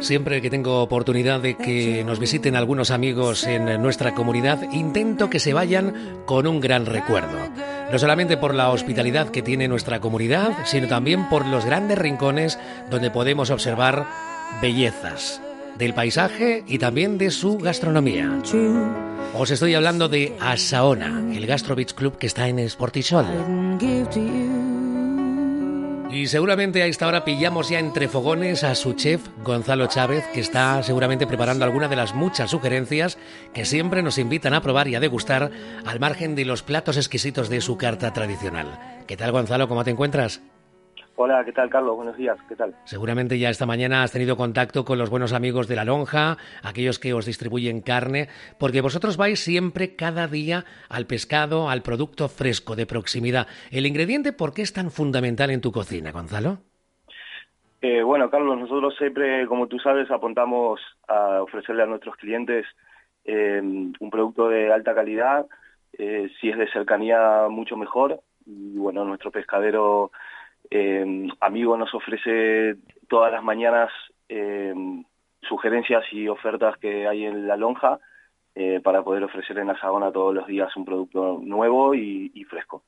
Siempre que tengo oportunidad de que nos visiten algunos amigos en nuestra comunidad, intento que se vayan con un gran recuerdo. No solamente por la hospitalidad que tiene nuestra comunidad, sino también por los grandes rincones donde podemos observar bellezas del paisaje y también de su gastronomía. Os estoy hablando de Asaona, el Gastro Beach Club que está en Sportisol. Y seguramente a esta hora pillamos ya entre fogones a su chef Gonzalo Chávez, que está seguramente preparando alguna de las muchas sugerencias que siempre nos invitan a probar y a degustar al margen de los platos exquisitos de su carta tradicional. ¿Qué tal Gonzalo? ¿Cómo te encuentras? Hola, ¿qué tal, Carlos? Buenos días, ¿qué tal? Seguramente ya esta mañana has tenido contacto con los buenos amigos de La Lonja, aquellos que os distribuyen carne, porque vosotros vais siempre, cada día, al pescado, al producto fresco, de proximidad. ¿El ingrediente por qué es tan fundamental en tu cocina, Gonzalo? Eh, bueno, Carlos, nosotros siempre, como tú sabes, apuntamos a ofrecerle a nuestros clientes eh, un producto de alta calidad, eh, si es de cercanía, mucho mejor. Y bueno, nuestro pescadero eh, Amigo nos ofrece todas las mañanas eh, sugerencias y ofertas que hay en la lonja eh, para poder ofrecer en la sabana todos los días un producto nuevo y fresco.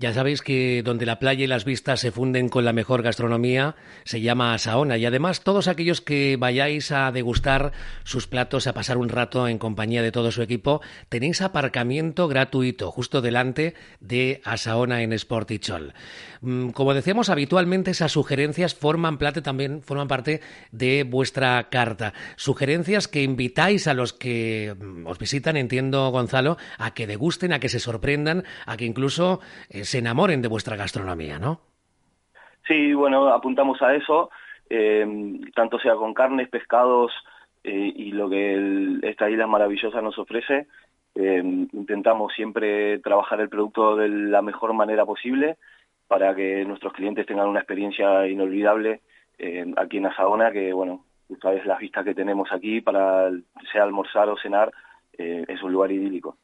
Ya sabéis que donde la playa y las vistas se funden con la mejor gastronomía se llama Saona y además todos aquellos que vayáis a degustar sus platos, a pasar un rato en compañía de todo su equipo, tenéis aparcamiento gratuito justo delante de Asaona en Sportichol. Mm, como decíamos, habitualmente esas sugerencias forman, también, forman parte de vuestra carta. Sugerencias que invitáis a los que mm, os visitan, entiendo Gonzalo, a que degusten, a que se sorprendan, a que incluso eh, se enamoren de vuestra gastronomía, ¿no? Sí, bueno, apuntamos a eso, eh, tanto sea con carnes, pescados eh, y lo que esta isla maravillosa nos ofrece. Eh, intentamos siempre trabajar el producto de la mejor manera posible para que nuestros clientes tengan una experiencia inolvidable aquí en Asagona, que bueno, vez las vistas que tenemos aquí para sea almorzar o cenar es un lugar idílico.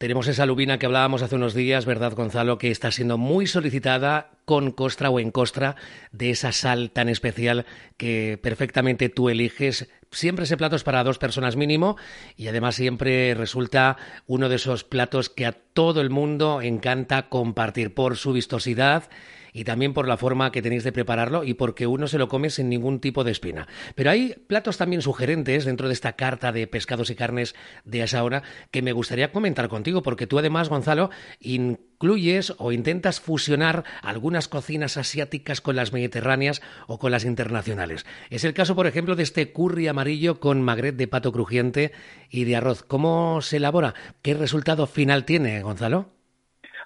Tenemos esa lubina que hablábamos hace unos días, ¿verdad, Gonzalo? Que está siendo muy solicitada con costra o en costra de esa sal tan especial que perfectamente tú eliges. Siempre ese plato es para dos personas mínimo y además siempre resulta uno de esos platos que a todo el mundo encanta compartir por su vistosidad y también por la forma que tenéis de prepararlo y porque uno se lo come sin ningún tipo de espina. Pero hay platos también sugerentes dentro de esta carta de pescados y carnes de Asaona que me gustaría comentar contigo, porque tú además, Gonzalo, incluyes o intentas fusionar algunas cocinas asiáticas con las mediterráneas o con las internacionales. Es el caso, por ejemplo, de este curry amarillo con magret de pato crujiente y de arroz. ¿Cómo se elabora? ¿Qué resultado final tiene, Gonzalo?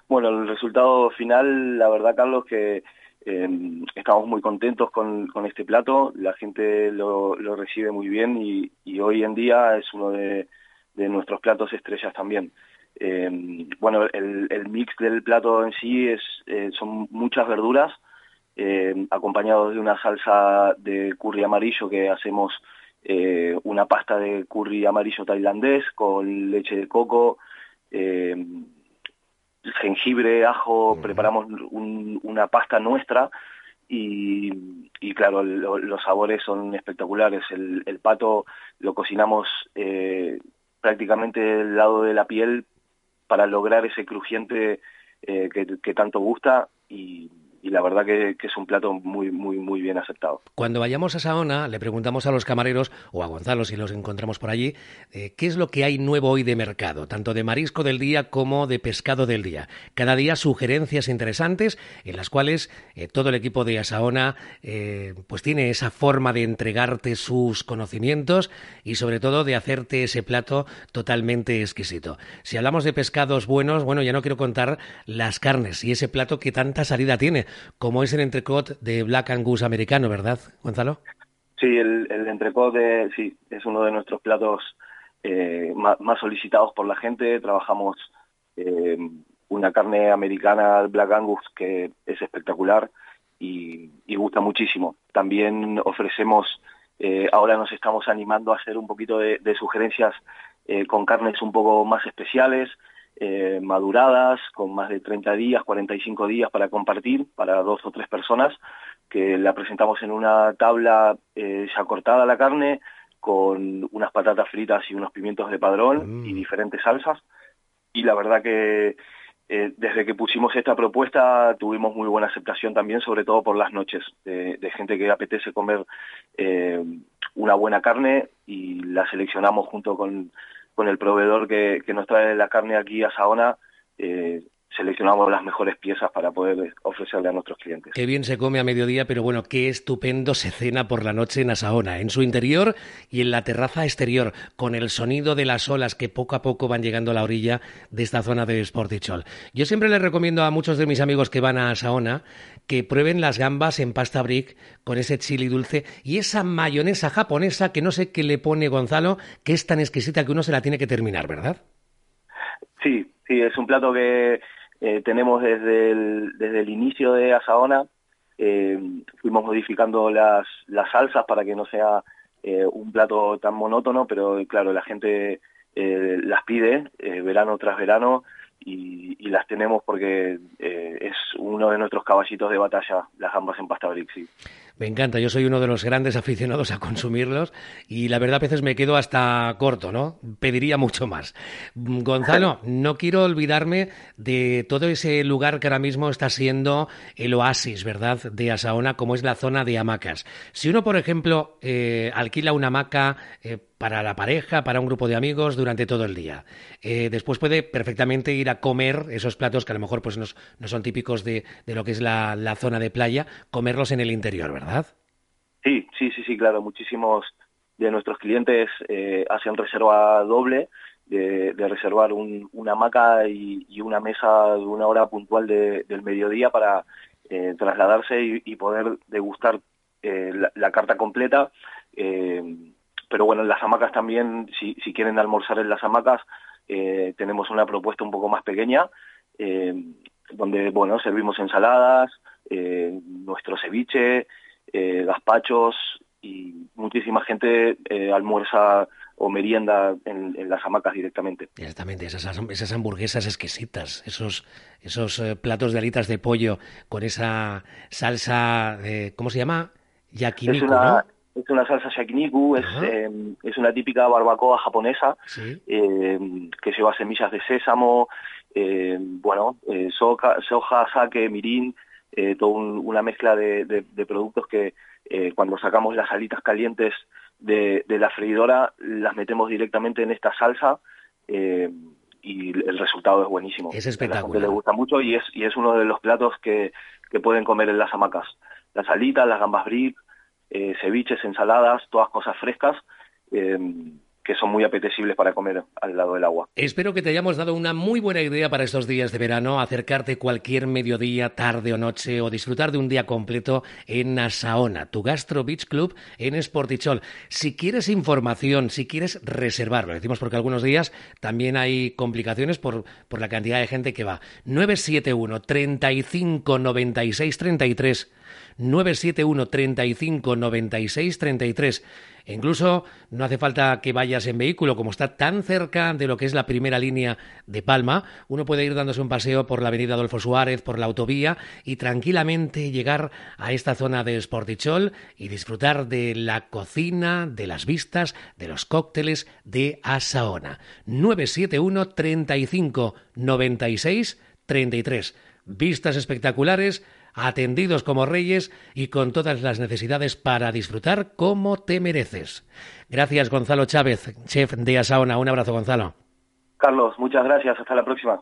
Bueno, el resultado final, la verdad, Carlos, que eh, estamos muy contentos con, este plato, la gente lo, recibe muy bien y, hoy en día es uno de, nuestros platos estrellas también. Eh, bueno, el, mix del plato en sí es eh, son muchas verduras, acompañados de una salsa de curry amarillo que hacemos una pasta de curry amarillo tailandés con leche de coco, jengibre, ajo, preparamos una pasta nuestra y, y claro, los sabores son espectaculares. El, el pato lo cocinamos eh, prácticamente del lado de la piel para lograr ese crujiente eh, que, que tanto gusta y y la verdad que, es un plato muy, muy, muy bien aceptado. Cuando vayamos a Saona, le preguntamos a los camareros, o a Gonzalo si los encontramos por allí, eh, qué es lo que hay nuevo hoy de mercado, tanto de marisco del día como de pescado del día. Cada día sugerencias interesantes en las cuales eh, todo el equipo de Asaona eh, pues tiene esa forma de entregarte sus conocimientos y sobre todo de hacerte ese plato totalmente exquisito. Si hablamos de pescados buenos, bueno, ya no quiero contar las carnes y ese plato que tanta salida tiene como es el entrecot de Black Angus americano, ¿verdad, Gonzalo? Sí, el, el entrecot de, sí, es uno de nuestros platos eh, más, solicitados por la gente. Trabajamos eh, una carne americana Black Angus que es espectacular y, gusta muchísimo. También ofrecemos, eh, ahora nos estamos animando a hacer un poquito de, sugerencias con carnes un poco más especiales. Eh, maduradas, con más de 30 días, 45 días para compartir para dos o tres personas, que la presentamos en una tabla eh, ya cortada la carne, con unas patatas fritas y unos pimientos de padrón y mm. diferentes salsas. Y la verdad que eh, desde que pusimos esta propuesta tuvimos muy buena aceptación también, sobre todo por las noches, de, gente que apetece comer eh, una buena carne y la seleccionamos junto con, con el proveedor que, que, nos trae la carne aquí a Saona. Eh, seleccionamos las mejores piezas para poder ofrecerle a nuestros clientes. Qué bien se come a mediodía, pero bueno, qué estupendo se cena por la noche en Asaona, en su interior y en la terraza exterior, con el sonido de las olas que poco a poco van llegando a la orilla de esta zona de Sportichol. Yo siempre les recomiendo a muchos de mis amigos que van a Asaona que prueben las gambas en pasta brick con ese chili dulce y esa mayonesa japonesa que no sé qué le pone Gonzalo, que es tan exquisita que uno se la tiene que terminar, ¿verdad? Sí, sí, es un plato que eh, tenemos desde el, desde el inicio de Asaona, eh, fuimos modificando las, las salsas para que no sea eh, un plato tan monótono, pero claro, la gente las pide verano tras verano y, las tenemos porque es uno de nuestros caballitos de batalla, las gambas en pasta brick, Me encanta, yo soy uno de los grandes aficionados a consumirlos y la verdad a veces me quedo hasta corto, ¿no? Pediría mucho más. Gonzalo, no quiero olvidarme de todo ese lugar que ahora mismo está siendo el oasis, ¿verdad?, de Asaona, como es la zona de hamacas. Si uno, por ejemplo, eh, alquila una hamaca eh, para la pareja, para un grupo de amigos durante todo el día. Eh, después puede perfectamente ir a comer esos platos que a lo mejor pues no, son típicos de, lo que es la, zona de playa, comerlos en el interior, ¿verdad? Sí, sí, sí, sí, claro. Muchísimos de nuestros clientes eh, hacen reserva doble de, reservar una hamaca y, una mesa de una hora puntual del mediodía para eh, trasladarse y, poder degustar la, la, carta completa pero bueno, en las hamacas también, si, si quieren almorzar en las hamacas, eh, tenemos una propuesta un poco más pequeña, eh, donde, bueno, servimos ensaladas, eh, nuestro ceviche, gazpachos y muchísima gente almuerza o merienda en, las hamacas directamente. Directamente, esas, esas hamburguesas exquisitas, esos, esos platos de alitas de pollo con esa salsa, ¿cómo se llama? Yakiniku, ¿no? Es una salsa yakiniku, es, eh, es una típica barbacoa japonesa eh, que lleva semillas de sésamo, eh, bueno, soja, soja, sake, mirin, toda una mezcla de, de, productos que cuando sacamos las alitas calientes de, de, la freidora las metemos directamente en esta salsa y el resultado es buenísimo. Es espectacular. A la le gusta mucho y es, y es uno de los platos que, que pueden comer en las hamacas. Las alitas, las gambas brick, eh, ceviches, ensaladas, todas cosas frescas. Que son muy apetecibles para comer al lado del agua. Espero que te hayamos dado una muy buena idea para estos días de verano, acercarte cualquier mediodía, tarde o noche o disfrutar de un día completo en Nasaona, tu Gastro Beach Club en Sportichol. Si quieres información, si quieres reservar, lo decimos porque algunos días también hay complicaciones por, por la cantidad de gente que va. 971 35 96 33 971 35 96 33. incluso no hace falta que vayas en vehículo, como está tan cerca de lo que es la primera línea de Palma, uno puede ir dándose un paseo por la avenida Adolfo Suárez, por la autovía y tranquilamente llegar a esta zona de Sportichol y disfrutar de la cocina, de las vistas, de los cócteles de Asaona. 971 35 96 33. Vistas espectaculares atendidos como reyes y con todas las necesidades para disfrutar como te mereces. Gracias, Gonzalo Chávez, chef de Asaona. Un abrazo, Gonzalo. Carlos, muchas gracias. Hasta la próxima.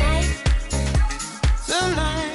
light.